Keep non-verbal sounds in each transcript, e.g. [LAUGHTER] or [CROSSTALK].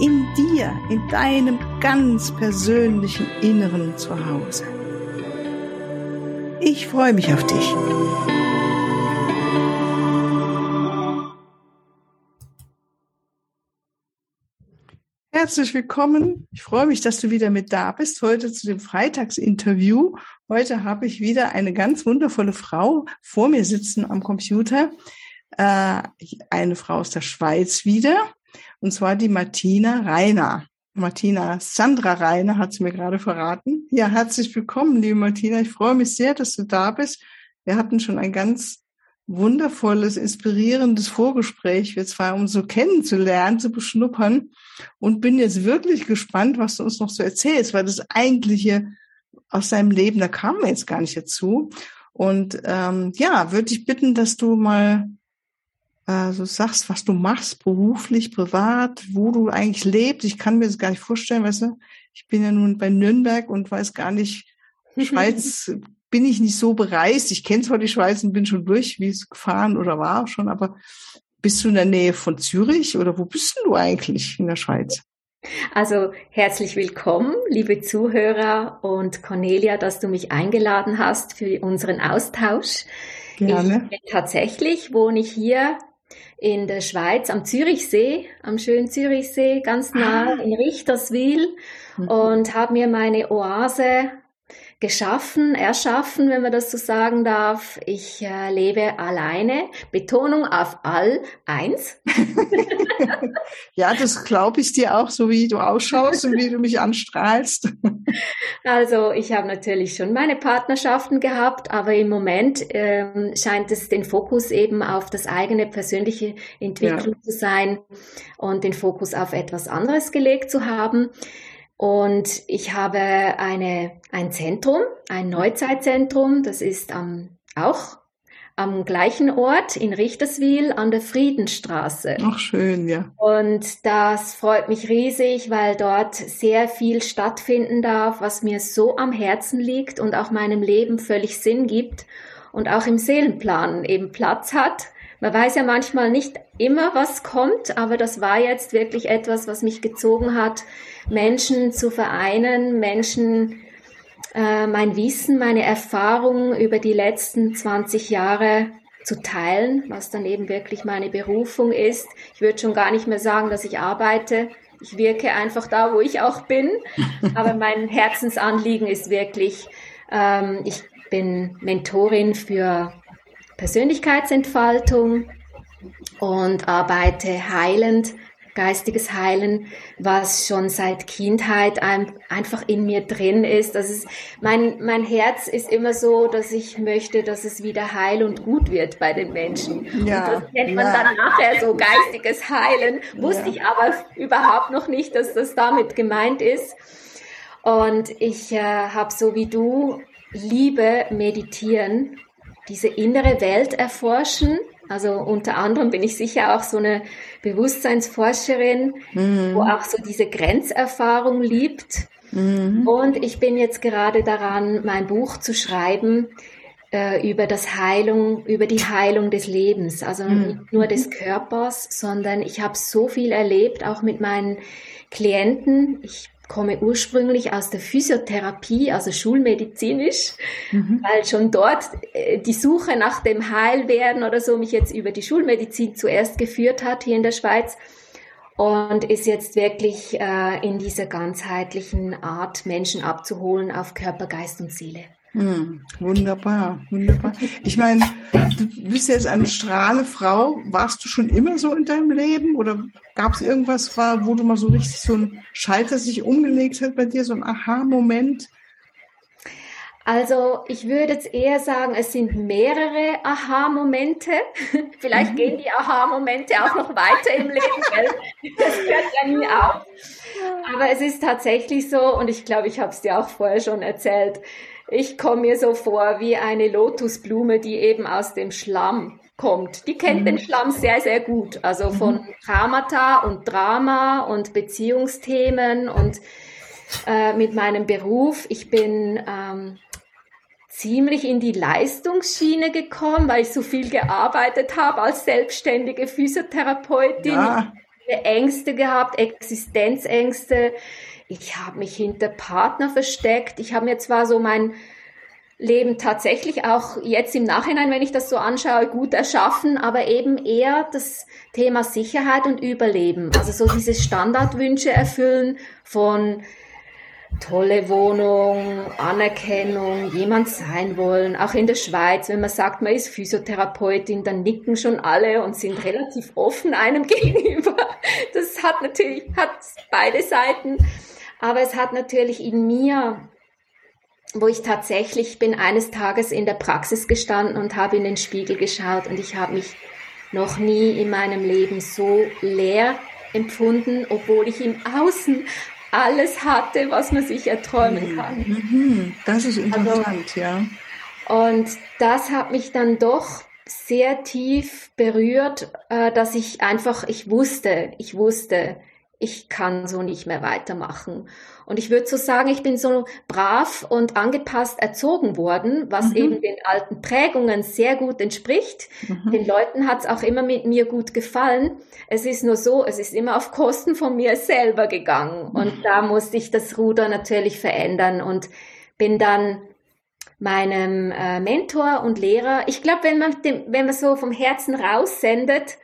in dir, in deinem ganz persönlichen Inneren zu Hause. Ich freue mich auf dich. Herzlich willkommen. Ich freue mich, dass du wieder mit da bist. Heute zu dem Freitagsinterview. Heute habe ich wieder eine ganz wundervolle Frau vor mir sitzen am Computer. Äh, eine Frau aus der Schweiz wieder und zwar die Martina Reiner. Martina Sandra Reiner hat es mir gerade verraten. Ja, herzlich willkommen, liebe Martina. Ich freue mich sehr, dass du da bist. Wir hatten schon ein ganz wundervolles, inspirierendes Vorgespräch, wir zwei, um so kennenzulernen, zu beschnuppern. Und bin jetzt wirklich gespannt, was du uns noch so erzählst, weil das eigentliche aus deinem Leben, da kam mir jetzt gar nicht dazu. Und ähm, ja, würde ich bitten, dass du mal also sagst, was du machst, beruflich, privat, wo du eigentlich lebst. Ich kann mir das gar nicht vorstellen, weißt du, ich bin ja nun bei Nürnberg und weiß gar nicht, Schweiz [LAUGHS] bin ich nicht so bereist. Ich kenne zwar die Schweiz und bin schon durch, wie es gefahren oder war schon, aber bist du in der Nähe von Zürich oder wo bist du eigentlich in der Schweiz? Also herzlich willkommen, liebe Zuhörer und Cornelia, dass du mich eingeladen hast für unseren Austausch. Gerne. Ich, tatsächlich wohne ich hier in der Schweiz am Zürichsee, am schönen Zürichsee, ganz nah ah. in Richterswil mhm. und habe mir meine Oase geschaffen, erschaffen, wenn man das so sagen darf. Ich äh, lebe alleine. Betonung auf all eins. [LAUGHS] ja, das glaube ich dir auch, so wie du ausschaust und wie du mich anstrahlst. [LAUGHS] also ich habe natürlich schon meine Partnerschaften gehabt, aber im Moment ähm, scheint es den Fokus eben auf das eigene persönliche Entwicklung ja. zu sein und den Fokus auf etwas anderes gelegt zu haben. Und ich habe eine, ein Zentrum, ein Neuzeitzentrum, das ist am, auch am gleichen Ort in Richterswil an der Friedenstraße. Ach, schön, ja. Und das freut mich riesig, weil dort sehr viel stattfinden darf, was mir so am Herzen liegt und auch meinem Leben völlig Sinn gibt und auch im Seelenplan eben Platz hat. Man weiß ja manchmal nicht immer, was kommt, aber das war jetzt wirklich etwas, was mich gezogen hat, Menschen zu vereinen, Menschen äh, mein Wissen, meine Erfahrungen über die letzten 20 Jahre zu teilen, was dann eben wirklich meine Berufung ist. Ich würde schon gar nicht mehr sagen, dass ich arbeite. Ich wirke einfach da, wo ich auch bin. [LAUGHS] Aber mein Herzensanliegen ist wirklich, ähm, ich bin Mentorin für Persönlichkeitsentfaltung und arbeite heilend, geistiges Heilen, was schon seit Kindheit ein, einfach in mir drin ist. Das ist mein, mein Herz ist immer so, dass ich möchte, dass es wieder heil und gut wird bei den Menschen. Ja, und das nennt man ja. dann nachher so geistiges Heilen. Wusste ja. ich aber überhaupt noch nicht, dass das damit gemeint ist. Und ich äh, habe so wie du Liebe meditieren diese innere Welt erforschen. Also unter anderem bin ich sicher auch so eine Bewusstseinsforscherin, mhm. wo auch so diese Grenzerfahrung liebt. Mhm. Und ich bin jetzt gerade daran, mein Buch zu schreiben äh, über das Heilung, über die Heilung des Lebens. Also mhm. nicht nur des Körpers, sondern ich habe so viel erlebt, auch mit meinen Klienten. Ich komme ursprünglich aus der Physiotherapie, also schulmedizinisch, mhm. weil schon dort äh, die Suche nach dem Heilwerden oder so mich jetzt über die Schulmedizin zuerst geführt hat hier in der Schweiz und ist jetzt wirklich äh, in dieser ganzheitlichen Art, Menschen abzuholen auf Körper, Geist und Seele. Hm, wunderbar, wunderbar. Ich meine, du bist jetzt eine strahle Frau. Warst du schon immer so in deinem Leben oder gab es irgendwas, war, wo du mal so richtig so ein Schalter sich umgelegt hat bei dir, so ein Aha-Moment? Also ich würde jetzt eher sagen, es sind mehrere Aha-Momente. [LAUGHS] Vielleicht mhm. gehen die Aha-Momente auch noch weiter im Leben. Das hört ja nie auf. Aber es ist tatsächlich so, und ich glaube, ich habe es dir auch vorher schon erzählt, ich komme mir so vor wie eine Lotusblume, die eben aus dem Schlamm kommt. Die kennt mhm. den Schlamm sehr, sehr gut. Also von mhm. Traumata und Drama und Beziehungsthemen und äh, mit meinem Beruf. Ich bin ähm, ziemlich in die Leistungsschiene gekommen, weil ich so viel gearbeitet habe als selbstständige Physiotherapeutin. Ja. Ängste gehabt, Existenzängste. Ich habe mich hinter Partner versteckt. Ich habe mir zwar so mein Leben tatsächlich auch jetzt im Nachhinein, wenn ich das so anschaue, gut erschaffen, aber eben eher das Thema Sicherheit und Überleben. Also so diese Standardwünsche erfüllen von tolle Wohnung, Anerkennung, jemand sein wollen. Auch in der Schweiz, wenn man sagt, man ist Physiotherapeutin, dann nicken schon alle und sind relativ offen einem [LAUGHS] gegenüber. Hat natürlich, hat beide Seiten. Aber es hat natürlich in mir, wo ich tatsächlich bin, eines Tages in der Praxis gestanden und habe in den Spiegel geschaut und ich habe mich noch nie in meinem Leben so leer empfunden, obwohl ich im Außen alles hatte, was man sich erträumen mhm. kann. Mhm. Das ist interessant, also, ja. Und das hat mich dann doch sehr tief berührt, äh, dass ich einfach, ich wusste, ich wusste, ich kann so nicht mehr weitermachen. Und ich würde so sagen, ich bin so brav und angepasst erzogen worden, was mhm. eben den alten Prägungen sehr gut entspricht. Mhm. Den Leuten hat es auch immer mit mir gut gefallen. Es ist nur so, es ist immer auf Kosten von mir selber gegangen. Mhm. Und da musste ich das Ruder natürlich verändern und bin dann meinem äh, Mentor und Lehrer, ich glaube, wenn man, dem, wenn man so vom Herzen raussendet,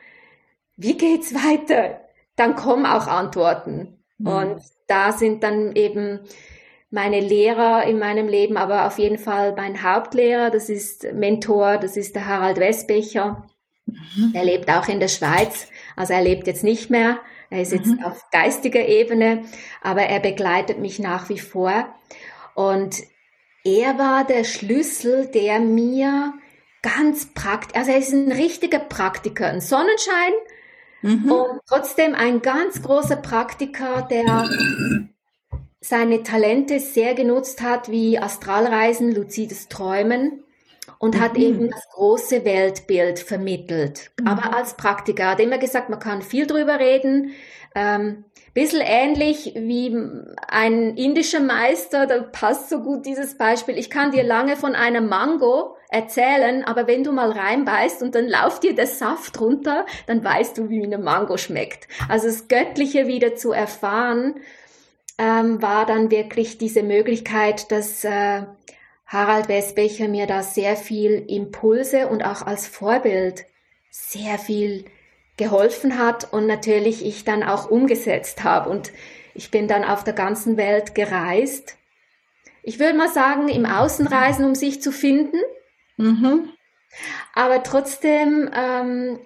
wie geht's [LAUGHS] weiter? Dann kommen auch Antworten. Mhm. Und da sind dann eben meine Lehrer in meinem Leben, aber auf jeden Fall mein Hauptlehrer, das ist Mentor, das ist der Harald Westbecher. Mhm. Er lebt auch in der Schweiz, also er lebt jetzt nicht mehr, er ist jetzt mhm. auf geistiger Ebene, aber er begleitet mich nach wie vor. Und er war der Schlüssel, der mir ganz praktisch, also er ist ein richtiger Praktiker, ein Sonnenschein, Mhm. Und trotzdem ein ganz großer Praktiker, der seine Talente sehr genutzt hat, wie Astralreisen, luzides Träumen und mhm. hat eben das große Weltbild vermittelt. Mhm. Aber als Praktiker hat immer gesagt, man kann viel drüber reden. Ähm, bisschen ähnlich wie ein indischer Meister, da passt so gut dieses Beispiel. Ich kann dir lange von einer Mango erzählen, aber wenn du mal reinbeißt und dann lauft dir der Saft runter, dann weißt du, wie eine Mango schmeckt. Also das Göttliche wieder zu erfahren, ähm, war dann wirklich diese Möglichkeit, dass äh, Harald Westbecher mir da sehr viel Impulse und auch als Vorbild sehr viel geholfen hat und natürlich ich dann auch umgesetzt habe. Und ich bin dann auf der ganzen Welt gereist. Ich würde mal sagen, im Außenreisen, um sich zu finden. Mhm. Aber trotzdem, ähm,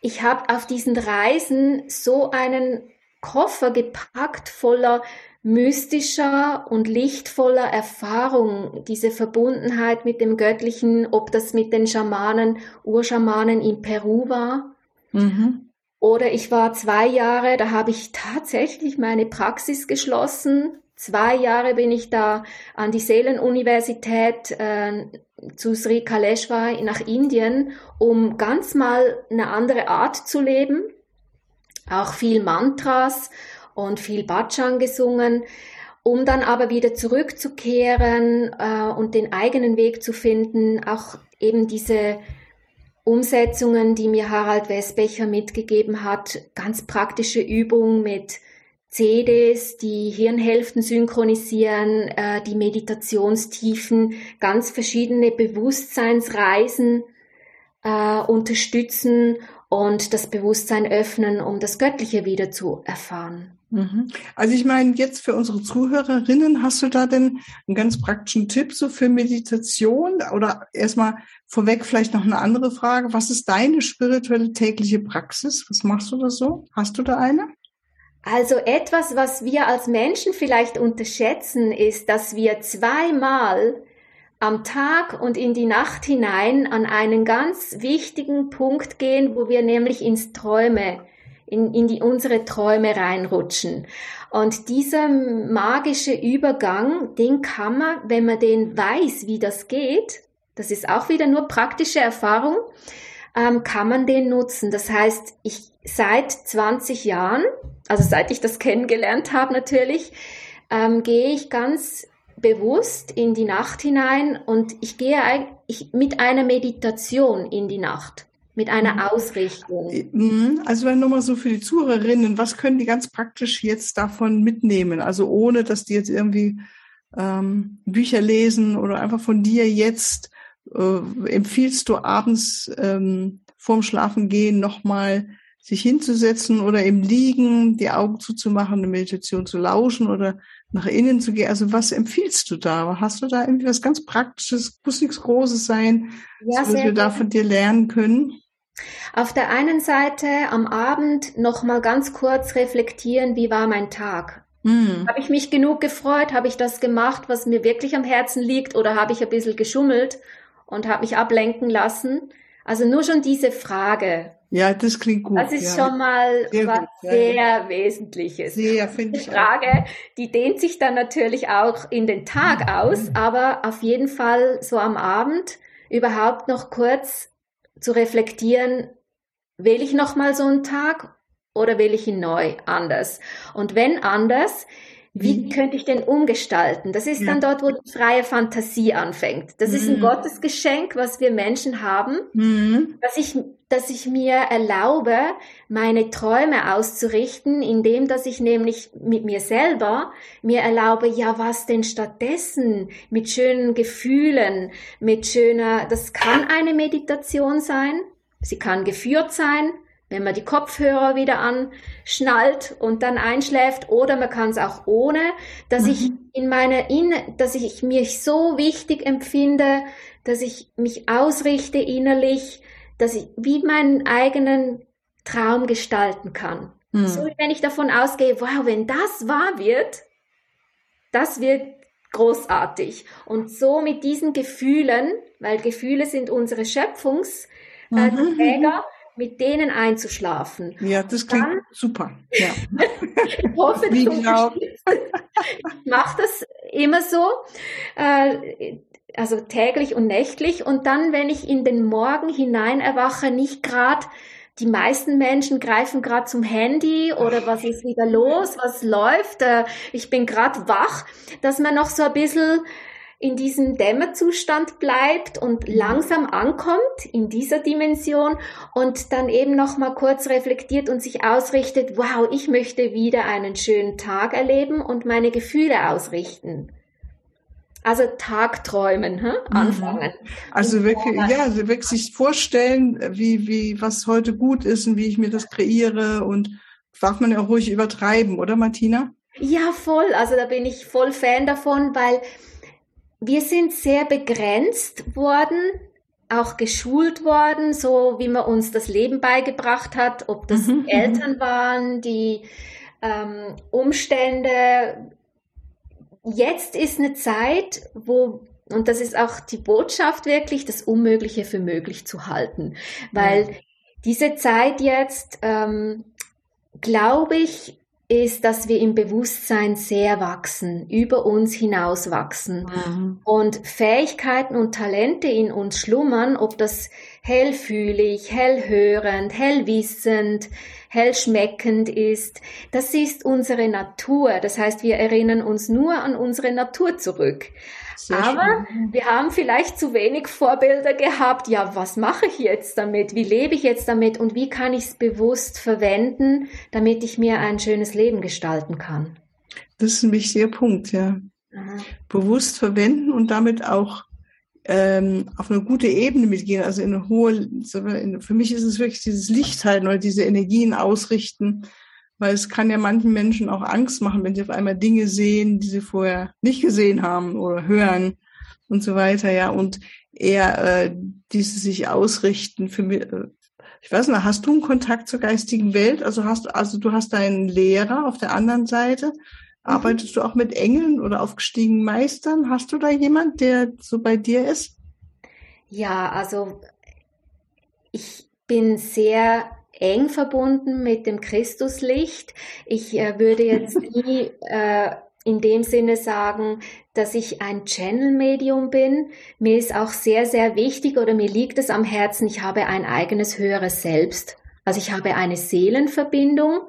ich habe auf diesen Reisen so einen Koffer gepackt voller mystischer und lichtvoller Erfahrung, diese Verbundenheit mit dem Göttlichen, ob das mit den Schamanen, Urschamanen in Peru war. Mhm. Oder ich war zwei Jahre, da habe ich tatsächlich meine Praxis geschlossen Zwei Jahre bin ich da an die Seelenuniversität äh, zu Sri Kaleshwar nach Indien, um ganz mal eine andere Art zu leben. Auch viel Mantras und viel Bhajan gesungen, um dann aber wieder zurückzukehren äh, und den eigenen Weg zu finden. Auch eben diese Umsetzungen, die mir Harald Westbecher mitgegeben hat, ganz praktische Übungen mit CDs, die Hirnhälften synchronisieren, äh, die Meditationstiefen, ganz verschiedene Bewusstseinsreisen äh, unterstützen und das Bewusstsein öffnen, um das Göttliche wieder zu erfahren. Mhm. Also ich meine, jetzt für unsere Zuhörerinnen, hast du da denn einen ganz praktischen Tipp so für Meditation? Oder erstmal vorweg vielleicht noch eine andere Frage. Was ist deine spirituelle tägliche Praxis? Was machst du da so? Hast du da eine? Also etwas, was wir als Menschen vielleicht unterschätzen, ist, dass wir zweimal am Tag und in die Nacht hinein an einen ganz wichtigen Punkt gehen, wo wir nämlich ins Träume, in, in die, unsere Träume reinrutschen. Und dieser magische Übergang, den kann man, wenn man den weiß, wie das geht, das ist auch wieder nur praktische Erfahrung, ähm, kann man den nutzen. Das heißt, ich seit 20 Jahren, also seit ich das kennengelernt habe natürlich, ähm, gehe ich ganz bewusst in die Nacht hinein und ich gehe ich, mit einer Meditation in die Nacht, mit einer mhm. Ausrichtung. Mhm. Also wenn nochmal so für die Zuhörerinnen, was können die ganz praktisch jetzt davon mitnehmen? Also ohne, dass die jetzt irgendwie ähm, Bücher lesen oder einfach von dir jetzt äh, empfiehlst du abends ähm, vorm Schlafengehen nochmal sich hinzusetzen oder im Liegen die Augen zuzumachen, eine Meditation zu lauschen oder nach innen zu gehen. Also was empfiehlst du da? Hast du da irgendwie was ganz Praktisches? Muss nichts Großes sein, ja, was wir da von dir lernen können? Auf der einen Seite am Abend noch mal ganz kurz reflektieren, wie war mein Tag? Mhm. Habe ich mich genug gefreut? Habe ich das gemacht, was mir wirklich am Herzen liegt? Oder habe ich ein bisschen geschummelt und habe mich ablenken lassen? Also nur schon diese Frage. Ja, das klingt gut. Das ist ja. schon mal sehr was gut, sehr ja. Wesentliches. Sehr, finde ich. Die Frage, die dehnt sich dann natürlich auch in den Tag mhm. aus, aber auf jeden Fall so am Abend überhaupt noch kurz zu reflektieren, will ich noch mal so einen Tag oder will ich ihn neu anders? Und wenn anders, wie mhm. könnte ich den umgestalten? Das ist ja. dann dort, wo die freie Fantasie anfängt. Das mhm. ist ein mhm. Gottesgeschenk, was wir Menschen haben, mhm. dass ich, dass ich mir erlaube, meine Träume auszurichten, indem, dass ich nämlich mit mir selber mir erlaube, ja, was denn stattdessen mit schönen Gefühlen, mit schöner, das kann eine Meditation sein. Sie kann geführt sein, wenn man die Kopfhörer wieder anschnallt und dann einschläft oder man kann es auch ohne, dass mhm. ich in meiner in dass ich mich so wichtig empfinde, dass ich mich ausrichte innerlich, dass ich wie meinen eigenen Traum gestalten kann. Mhm. So wenn ich davon ausgehe, wow, wenn das wahr wird, das wird großartig. Und so mit diesen Gefühlen, weil Gefühle sind unsere Schöpfungsträger, mhm mit denen einzuschlafen. Ja, das klingt Dann, super. [LAUGHS] Ja. ich hoffe, Wie genau. ich mache das immer so, äh, also täglich und nächtlich. Und dann, wenn ich in den Morgen hinein erwache, nicht gerade die meisten Menschen greifen gerade zum Handy oder was ist wieder los, was läuft, äh, ich bin gerade wach, dass man noch so ein bisschen in diesem Dämmerzustand bleibt und mhm. langsam ankommt in dieser Dimension und dann eben noch mal kurz reflektiert und sich ausrichtet, wow, ich möchte wieder einen schönen Tag erleben und meine Gefühle ausrichten. Also Tagträumen, hm? anfangen. Also wirklich, ja, also wirklich sich vorstellen, wie, wie, was heute gut ist und wie ich mir das kreiere und darf man ja auch ruhig übertreiben, oder Martina? Ja, voll. Also da bin ich voll Fan davon, weil wir sind sehr begrenzt worden, auch geschult worden, so wie man uns das Leben beigebracht hat, ob das mhm. Eltern waren, die ähm, Umstände. Jetzt ist eine Zeit, wo und das ist auch die Botschaft wirklich, das Unmögliche für möglich zu halten, weil diese Zeit jetzt, ähm, glaube ich, ist, dass wir im Bewusstsein sehr wachsen, über uns hinaus wachsen mhm. und Fähigkeiten und Talente in uns schlummern, ob das hellfühlig, hellhörend, hellwissend, hellschmeckend ist. Das ist unsere Natur. Das heißt, wir erinnern uns nur an unsere Natur zurück. Sehr Aber schön. wir haben vielleicht zu wenig Vorbilder gehabt. Ja, was mache ich jetzt damit? Wie lebe ich jetzt damit? Und wie kann ich es bewusst verwenden, damit ich mir ein schönes Leben gestalten kann? Das ist ein wichtiger Punkt, ja. Aha. Bewusst verwenden und damit auch ähm, auf eine gute Ebene mitgehen, also in eine hohe, für mich ist es wirklich dieses Licht halten oder diese Energien ausrichten, weil es kann ja manchen Menschen auch Angst machen, wenn sie auf einmal Dinge sehen, die sie vorher nicht gesehen haben oder hören und so weiter, ja, und eher äh, dieses sich ausrichten für mich, äh, ich weiß nicht, hast du einen Kontakt zur geistigen Welt? Also hast also du hast deinen Lehrer auf der anderen Seite. Mhm. Arbeitest du auch mit Engeln oder aufgestiegenen Meistern? Hast du da jemand, der so bei dir ist? Ja, also ich bin sehr eng verbunden mit dem Christuslicht. Ich äh, würde jetzt nie äh, in dem Sinne sagen, dass ich ein Channel-Medium bin. Mir ist auch sehr, sehr wichtig oder mir liegt es am Herzen, ich habe ein eigenes höheres Selbst. Also ich habe eine Seelenverbindung.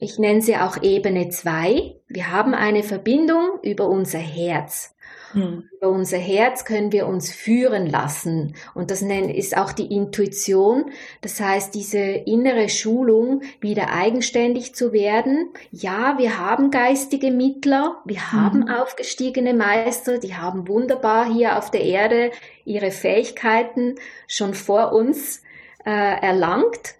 Ich nenne sie auch Ebene 2. Wir haben eine Verbindung über unser Herz. Mhm. Über unser Herz können wir uns führen lassen. Und das ist auch die Intuition. Das heißt, diese innere Schulung, wieder eigenständig zu werden. Ja, wir haben geistige Mittler. Wir mhm. haben aufgestiegene Meister. Die haben wunderbar hier auf der Erde ihre Fähigkeiten schon vor uns äh, erlangt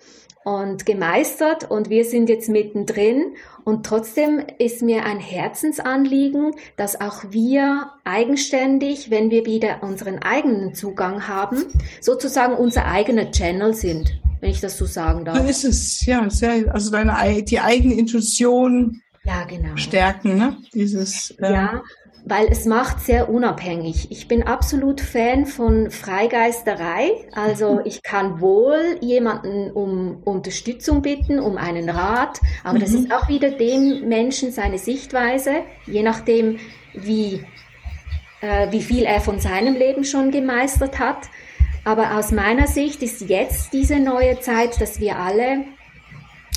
und gemeistert und wir sind jetzt mittendrin und trotzdem ist mir ein Herzensanliegen, dass auch wir eigenständig, wenn wir wieder unseren eigenen Zugang haben, sozusagen unser eigener Channel sind, wenn ich das so sagen darf. So ist es, ja, sehr, also deine die eigene Intuition ja, genau. stärken, ne? Dieses äh, ja weil es macht sehr unabhängig. Ich bin absolut Fan von Freigeisterei. Also [LAUGHS] ich kann wohl jemanden um Unterstützung bitten, um einen Rat, aber mhm. das ist auch wieder dem Menschen seine Sichtweise, je nachdem, wie, äh, wie viel er von seinem Leben schon gemeistert hat. Aber aus meiner Sicht ist jetzt diese neue Zeit, dass wir alle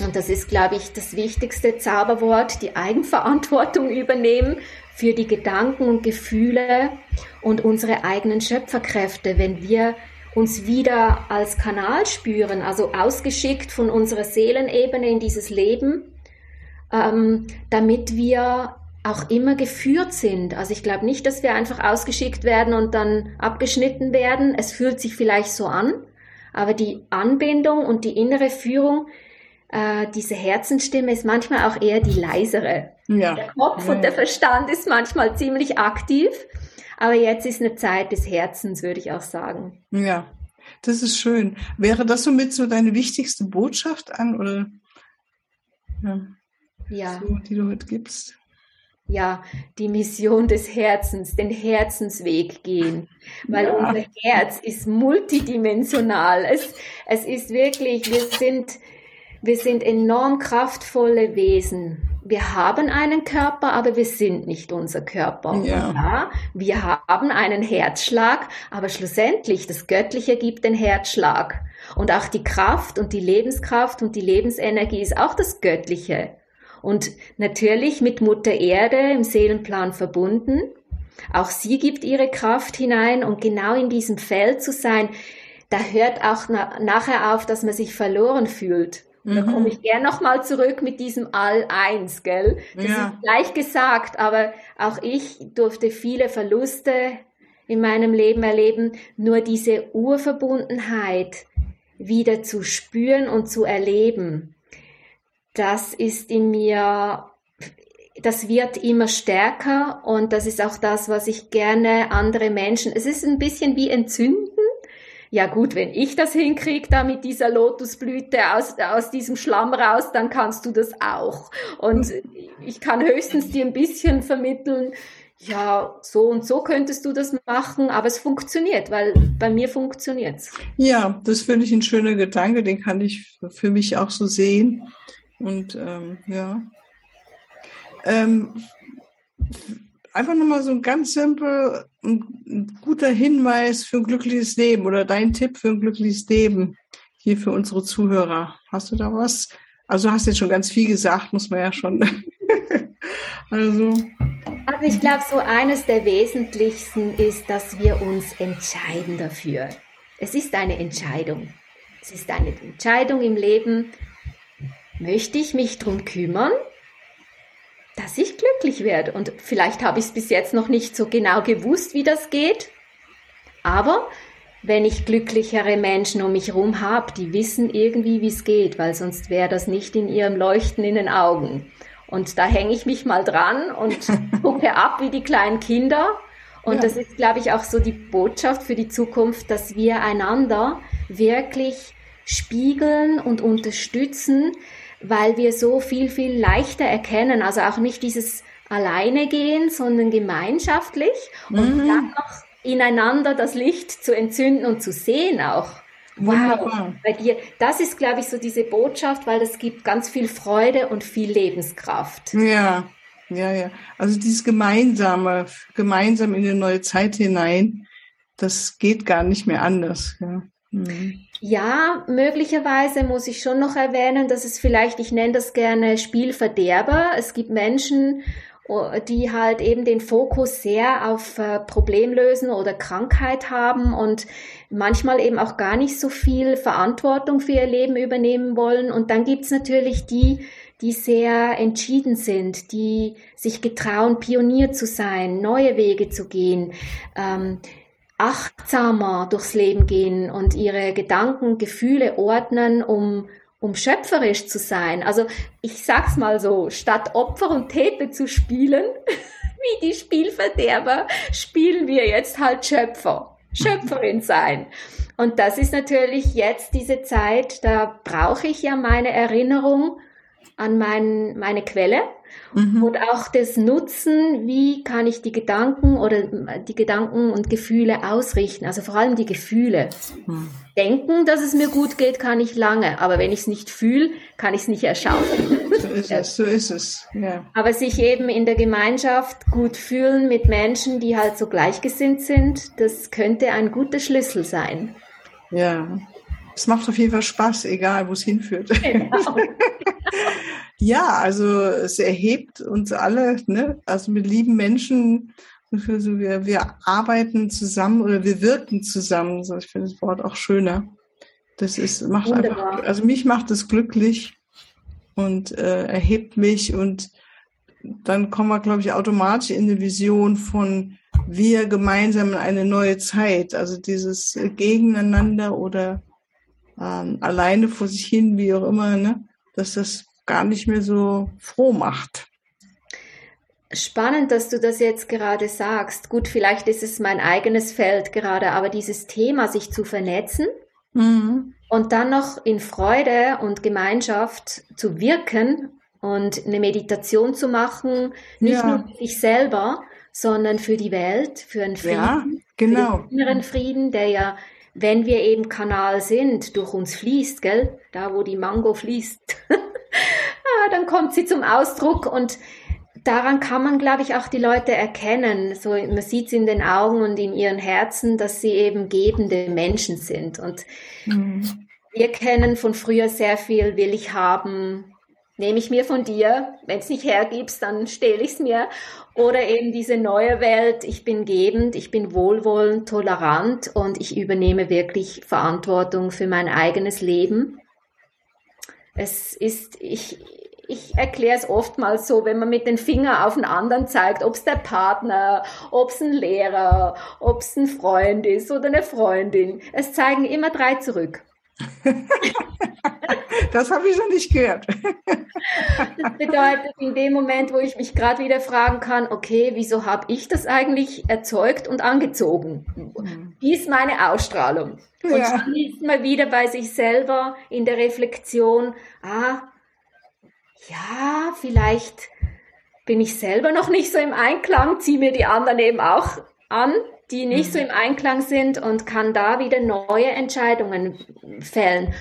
und das ist, glaube ich, das wichtigste Zauberwort, die Eigenverantwortung [LAUGHS] übernehmen für die Gedanken und Gefühle und unsere eigenen Schöpferkräfte, wenn wir uns wieder als Kanal spüren, also ausgeschickt von unserer Seelenebene in dieses Leben, ähm, damit wir auch immer geführt sind. Also ich glaube nicht, dass wir einfach ausgeschickt werden und dann abgeschnitten werden. Es fühlt sich vielleicht so an, aber die Anbindung und die innere Führung äh, diese Herzenstimme ist manchmal auch eher die leisere. Ja. Der Kopf und der Verstand ist manchmal ziemlich aktiv, aber jetzt ist eine Zeit des Herzens, würde ich auch sagen. Ja, das ist schön. Wäre das somit so deine wichtigste Botschaft an oder ja, ja. So, die du heute gibst? ja, die Mission des Herzens, den Herzensweg gehen, weil ja. unser Herz ist multidimensional. Es, es ist wirklich, wir sind, wir sind enorm kraftvolle Wesen. Wir haben einen Körper, aber wir sind nicht unser Körper. Ja. ja. wir haben einen Herzschlag, aber schlussendlich das Göttliche gibt den Herzschlag. Und auch die Kraft und die Lebenskraft und die Lebensenergie ist auch das Göttliche. Und natürlich mit Mutter Erde im Seelenplan verbunden. Auch sie gibt ihre Kraft hinein und genau in diesem Feld zu sein, da hört auch na nachher auf, dass man sich verloren fühlt. Da komme mhm. ich gern nochmal zurück mit diesem All-Eins, gell? Das ja. ist leicht gesagt, aber auch ich durfte viele Verluste in meinem Leben erleben. Nur diese Urverbundenheit wieder zu spüren und zu erleben, das ist in mir, das wird immer stärker und das ist auch das, was ich gerne andere Menschen, es ist ein bisschen wie entzünden ja gut, wenn ich das hinkriege, da mit dieser Lotusblüte aus, aus diesem Schlamm raus, dann kannst du das auch. Und ich kann höchstens dir ein bisschen vermitteln, ja, so und so könntest du das machen, aber es funktioniert, weil bei mir funktioniert's. Ja, das finde ich ein schöner Gedanke, den kann ich für mich auch so sehen. Und ähm, ja. Ähm, einfach nochmal so ein ganz simpel, ein guter Hinweis für ein glückliches Leben oder dein Tipp für ein glückliches Leben hier für unsere Zuhörer. Hast du da was? Also du hast jetzt schon ganz viel gesagt, muss man ja schon. [LAUGHS] also. Also ich glaube, so eines der wesentlichsten ist, dass wir uns entscheiden dafür. Es ist eine Entscheidung. Es ist eine Entscheidung im Leben. Möchte ich mich drum kümmern? dass ich glücklich werde. Und vielleicht habe ich es bis jetzt noch nicht so genau gewusst, wie das geht. Aber wenn ich glücklichere Menschen um mich herum habe, die wissen irgendwie, wie es geht, weil sonst wäre das nicht in ihrem Leuchten in den Augen. Und da hänge ich mich mal dran und [LAUGHS] gucke ab wie die kleinen Kinder. Und ja. das ist, glaube ich, auch so die Botschaft für die Zukunft, dass wir einander wirklich spiegeln und unterstützen, weil wir so viel, viel leichter erkennen. Also auch nicht dieses alleine gehen, sondern gemeinschaftlich und mhm. dann noch ineinander das Licht zu entzünden und zu sehen auch. Wow, bei dir, das ist, glaube ich, so diese Botschaft, weil das gibt ganz viel Freude und viel Lebenskraft. Ja, ja, ja. Also dieses Gemeinsame, gemeinsam in eine neue Zeit hinein, das geht gar nicht mehr anders. Ja. Mhm. Ja, möglicherweise muss ich schon noch erwähnen, dass es vielleicht, ich nenne das gerne Spielverderber. Es gibt Menschen, die halt eben den Fokus sehr auf äh, Problemlösen oder Krankheit haben und manchmal eben auch gar nicht so viel Verantwortung für ihr Leben übernehmen wollen. Und dann gibt's natürlich die, die sehr entschieden sind, die sich getrauen, Pionier zu sein, neue Wege zu gehen, ähm, achtsamer durchs Leben gehen und ihre Gedanken, Gefühle ordnen, um um schöpferisch zu sein. Also ich sag's mal so, statt Opfer und Täter zu spielen, [LAUGHS] wie die Spielverderber, spielen wir jetzt halt Schöpfer, Schöpferin sein. Und das ist natürlich jetzt diese Zeit, da brauche ich ja meine Erinnerung an mein, meine Quelle Mhm. Und auch das Nutzen, wie kann ich die Gedanken oder die Gedanken und Gefühle ausrichten, also vor allem die Gefühle. Mhm. Denken, dass es mir gut geht, kann ich lange, aber wenn ich es nicht fühle, kann ich es nicht erschaffen. So ist es, so ist es. Ja. Aber sich eben in der Gemeinschaft gut fühlen mit Menschen, die halt so gleichgesinnt sind, das könnte ein guter Schlüssel sein. Ja, es macht auf jeden Fall Spaß, egal wo es hinführt. Genau. [LAUGHS] Ja, also es erhebt uns alle, ne? Also mit lieben Menschen, also wir, wir arbeiten zusammen oder wir wirken zusammen. So, ich finde das Wort auch schöner. Das ist, macht Wunderbar. einfach, also mich macht es glücklich und äh, erhebt mich und dann kommen wir, glaube ich, automatisch in eine Vision von wir gemeinsam in eine neue Zeit. Also dieses Gegeneinander oder ähm, alleine vor sich hin, wie auch immer, ne? dass das gar nicht mehr so froh macht. Spannend, dass du das jetzt gerade sagst. Gut, vielleicht ist es mein eigenes Feld gerade, aber dieses Thema, sich zu vernetzen mhm. und dann noch in Freude und Gemeinschaft zu wirken und eine Meditation zu machen, nicht ja. nur für sich selber, sondern für die Welt, für einen Frieden, ja, genau. für den inneren Frieden, der ja, wenn wir eben Kanal sind, durch uns fließt, gell? Da, wo die Mango fließt. [LAUGHS] dann kommt sie zum Ausdruck und daran kann man, glaube ich, auch die Leute erkennen. So, man sieht es in den Augen und in ihren Herzen, dass sie eben gebende Menschen sind. Und mhm. wir kennen von früher sehr viel, will ich haben, nehme ich mir von dir. Wenn es nicht hergibst, dann stehle ich es mir. Oder eben diese neue Welt, ich bin gebend, ich bin wohlwollend, tolerant und ich übernehme wirklich Verantwortung für mein eigenes Leben. Es ist, ich, ich erkläre es oftmals so, wenn man mit den Fingern auf einen anderen zeigt, ob es der Partner, ob es ein Lehrer, ob es ein Freund ist oder eine Freundin. Es zeigen immer drei zurück. [LAUGHS] das habe ich noch nicht gehört. das bedeutet, in dem Moment, wo ich mich gerade wieder fragen kann, okay, wieso habe ich das eigentlich erzeugt und angezogen? Mhm. Wie ist meine Ausstrahlung? Und ja. dann ist man wieder bei sich selber in der Reflexion, ah, ja, vielleicht bin ich selber noch nicht so im Einklang, ziehe mir die anderen eben auch an, die nicht mhm. so im Einklang sind und kann da wieder neue Entscheidungen fällen.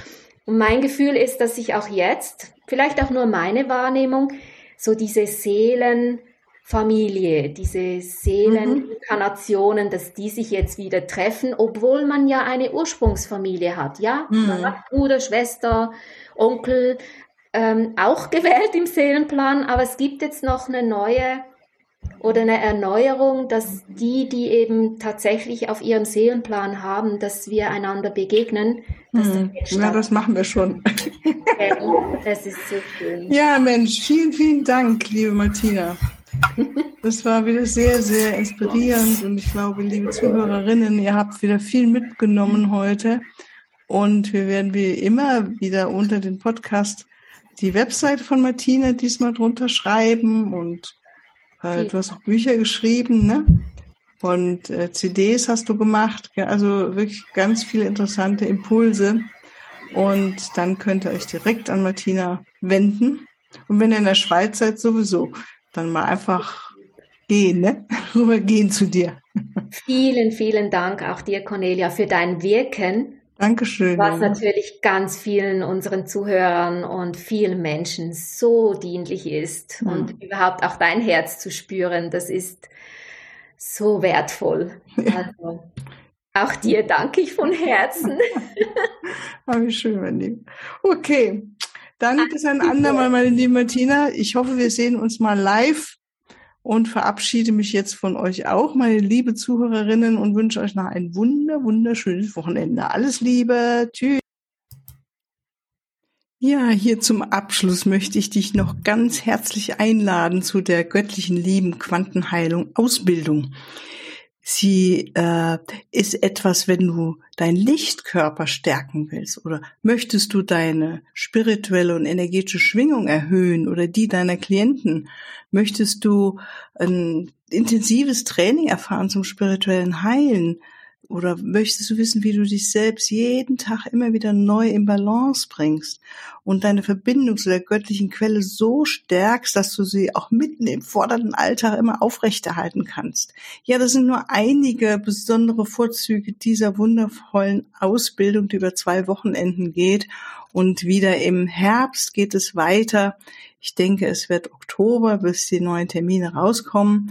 Und mein Gefühl ist, dass ich auch jetzt, vielleicht auch nur meine Wahrnehmung, so diese Seelenfamilie, diese Seeleninkarnationen, mhm. dass die sich jetzt wieder treffen, obwohl man ja eine Ursprungsfamilie hat, ja? Mhm. Man hat Bruder, Schwester, Onkel, ähm, auch gewählt im Seelenplan, aber es gibt jetzt noch eine neue oder eine Erneuerung, dass die, die eben tatsächlich auf ihrem Seelenplan haben, dass wir einander begegnen. Hm. Ja, das machen wir schon. das ist so schön. Ja, Mensch, vielen, vielen Dank, liebe Martina. Das war wieder sehr, sehr inspirierend und ich glaube, liebe Zuhörerinnen, ihr habt wieder viel mitgenommen heute und wir werden wie immer wieder unter den Podcast die Webseite von Martina diesmal drunter schreiben und äh, du hast auch Bücher geschrieben, ne? Und äh, CDs hast du gemacht, ja, also wirklich ganz viele interessante Impulse. Und dann könnt ihr euch direkt an Martina wenden. Und wenn ihr in der Schweiz seid, sowieso, dann mal einfach gehen, ne? [LAUGHS] Rübergehen zu dir. Vielen, vielen Dank auch dir, Cornelia, für dein Wirken. Dankeschön. Was natürlich ganz vielen unseren Zuhörern und vielen Menschen so dienlich ist. Mhm. Und überhaupt auch dein Herz zu spüren, das ist so wertvoll. Ja. Also, auch dir danke ich von Herzen. [LAUGHS] ah, wie schön, mein Lieb. Okay, dann bis ein andermal, meine liebe Martina. Ich hoffe, wir sehen uns mal live und verabschiede mich jetzt von euch auch, meine liebe Zuhörerinnen, und wünsche euch noch ein wunder, wunderschönes Wochenende. Alles Liebe. Tschüss. Ja, hier zum Abschluss möchte ich dich noch ganz herzlich einladen zu der göttlichen Lieben Quantenheilung Ausbildung. Sie äh, ist etwas, wenn du deinen Lichtkörper stärken willst oder möchtest du deine spirituelle und energetische Schwingung erhöhen oder die deiner Klienten, möchtest du ein intensives Training erfahren zum spirituellen Heilen, oder möchtest du wissen, wie du dich selbst jeden Tag immer wieder neu in Balance bringst und deine Verbindung zu der göttlichen Quelle so stärkst, dass du sie auch mitten im fordernden Alltag immer aufrechterhalten kannst? Ja, das sind nur einige besondere Vorzüge dieser wundervollen Ausbildung, die über zwei Wochenenden geht. Und wieder im Herbst geht es weiter. Ich denke, es wird Oktober, bis die neuen Termine rauskommen.